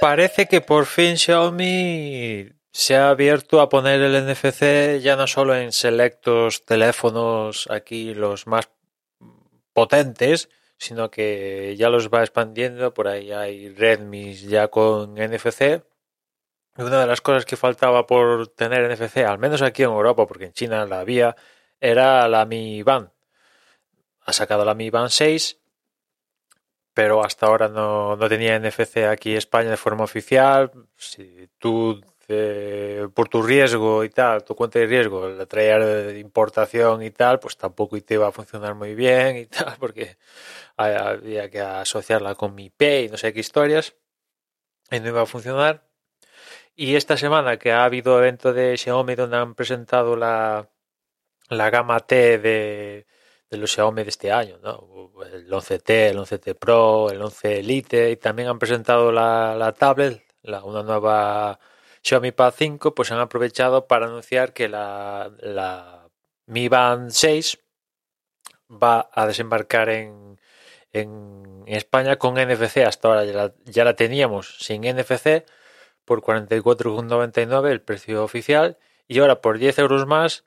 parece que por fin Xiaomi se ha abierto a poner el NFC ya no solo en selectos teléfonos aquí los más potentes, sino que ya los va expandiendo. Por ahí hay Redmi ya con NFC. una de las cosas que faltaba por tener NFC, al menos aquí en Europa, porque en China la había, era la Mi Band. Ha sacado la Mi Band 6 pero hasta ahora no, no tenía NFC aquí en España de forma oficial. Si tú, eh, por tu riesgo y tal, tu cuenta de riesgo, la de importación y tal, pues tampoco te iba a funcionar muy bien y tal, porque había que asociarla con mi Pay no sé qué historias, y no iba a funcionar. Y esta semana que ha habido evento de Xiaomi donde han presentado la, la gama T de, de los Xiaomi de este año, ¿no? El 11T, el 11T Pro, el 11 Elite y también han presentado la, la tablet, la, una nueva Xiaomi Pad 5, pues han aprovechado para anunciar que la, la Mi Band 6 va a desembarcar en, en España con NFC. Hasta ahora ya la, teníamos sin NFC por 44,99 el precio oficial y ahora por 10 euros más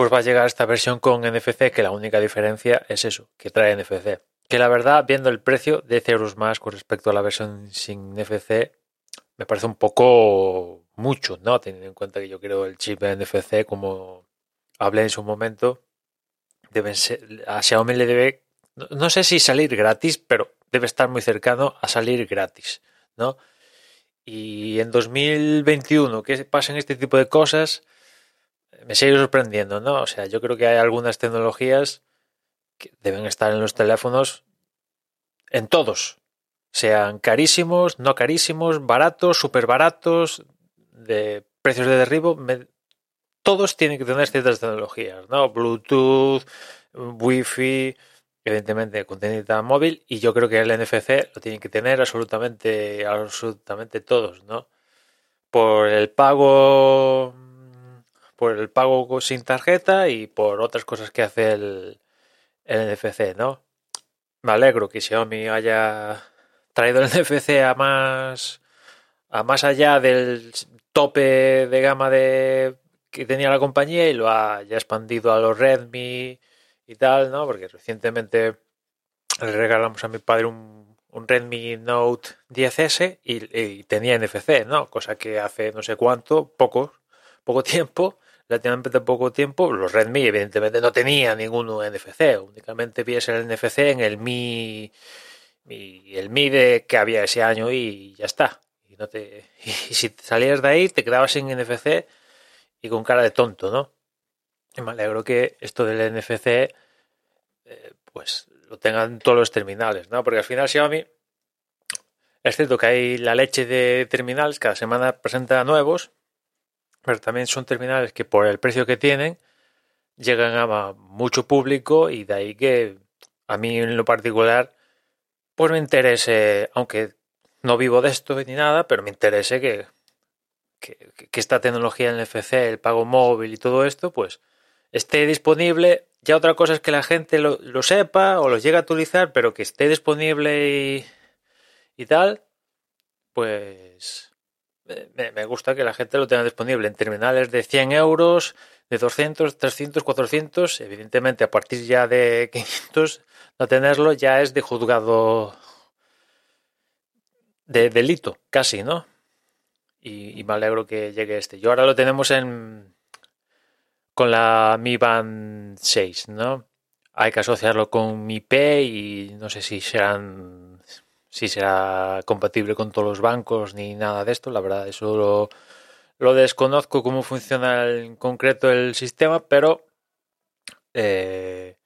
pues va a llegar esta versión con NFC, que la única diferencia es eso, que trae NFC. Que la verdad, viendo el precio, 10 euros más con respecto a la versión sin NFC, me parece un poco mucho, ¿no? Teniendo en cuenta que yo creo el chip NFC, como hablé en su momento, deben ser, a Xiaomi le debe, no sé si salir gratis, pero debe estar muy cercano a salir gratis, ¿no? Y en 2021, ¿qué pasan este tipo de cosas? Me sigue sorprendiendo, ¿no? O sea, yo creo que hay algunas tecnologías que deben estar en los teléfonos, en todos, sean carísimos, no carísimos, baratos, súper baratos, de precios de derribo, todos tienen que tener ciertas tecnologías, ¿no? Bluetooth, Wi-Fi, evidentemente contenido móvil, y yo creo que el NFC lo tienen que tener absolutamente, absolutamente todos, ¿no? Por el pago por el pago sin tarjeta y por otras cosas que hace el, NFC, ¿no? Me alegro que Xiaomi haya traído el NFC a más a más allá del tope de gama de que tenía la compañía y lo haya expandido a los Redmi y tal, ¿no? Porque recientemente le regalamos a mi padre un, Redmi Note 10S y, y, tenía NFC, ¿no? Cosa que hace no sé cuánto, poco, poco tiempo, relativamente poco tiempo, los Redmi evidentemente no tenían ningún NFC, únicamente vies el NFC en el Mi, el Mi de que había ese año y ya está. Y, no te, y si salías de ahí te quedabas sin NFC y con cara de tonto, ¿no? Y me alegro que esto del NFC eh, pues lo tengan todos los terminales, ¿no? Porque al final Xiaomi es cierto que hay la leche de terminales, cada semana presenta nuevos, pero también son terminales que por el precio que tienen llegan a mucho público y de ahí que a mí en lo particular pues me interese, aunque no vivo de esto ni nada, pero me interese que, que, esta tecnología en NFC, el pago móvil y todo esto, pues esté disponible. Ya otra cosa es que la gente lo, lo sepa o lo llegue a utilizar, pero que esté disponible y, y tal, pues me, gusta que la gente lo tenga disponible en terminales de 100 euros, de 200, 300, 400. Evidentemente, a partir ya de 500, no tenerlo ya es de juzgado de delito, casi, ¿no? Y, me alegro que llegue este. Yo ahora lo tenemos en con la Mi Band 6, ¿no? Hay que asociarlo con Mi P y no sé si serán si será compatible con todos los bancos ni nada de esto. La verdad, eso lo, desconozco cómo funciona en concreto el sistema, pero eh,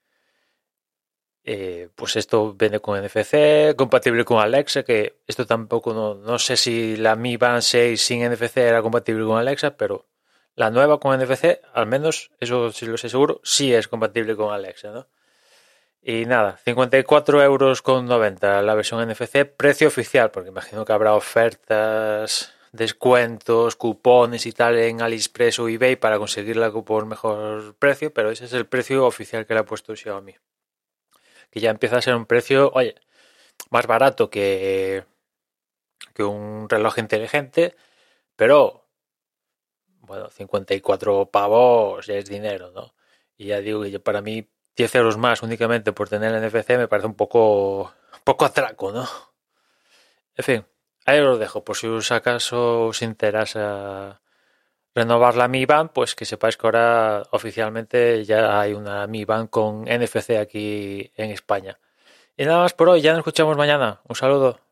eh, pues esto viene con NFC, compatible con Alexa, que esto tampoco no, no sé si la Mi Band 6 sin NFC era compatible con Alexa, pero la nueva con NFC, al menos, eso sí lo sé seguro, sí es compatible con Alexa, ¿no? Y nada, 54 euros con 90 la versión NFC, precio oficial, porque imagino que habrá ofertas, descuentos, cupones y tal en AliExpress o eBay para conseguirla por mejor precio, pero ese es el precio oficial que le ha puesto Xiaomi. Que ya empieza a ser un precio, oye, más barato que, que un reloj inteligente, pero bueno, 54 pavos ya es dinero, ¿no? Y ya digo que para mí 10 euros más únicamente por tener el NFC me parece un poco, poco atraco, ¿no? En fin, ahí os dejo, por si os acaso os interesa renovar la Mi Band, pues que sepáis que ahora oficialmente ya hay una Mi Band con NFC aquí en España. Y nada más por hoy, ya nos escuchamos mañana. Un saludo.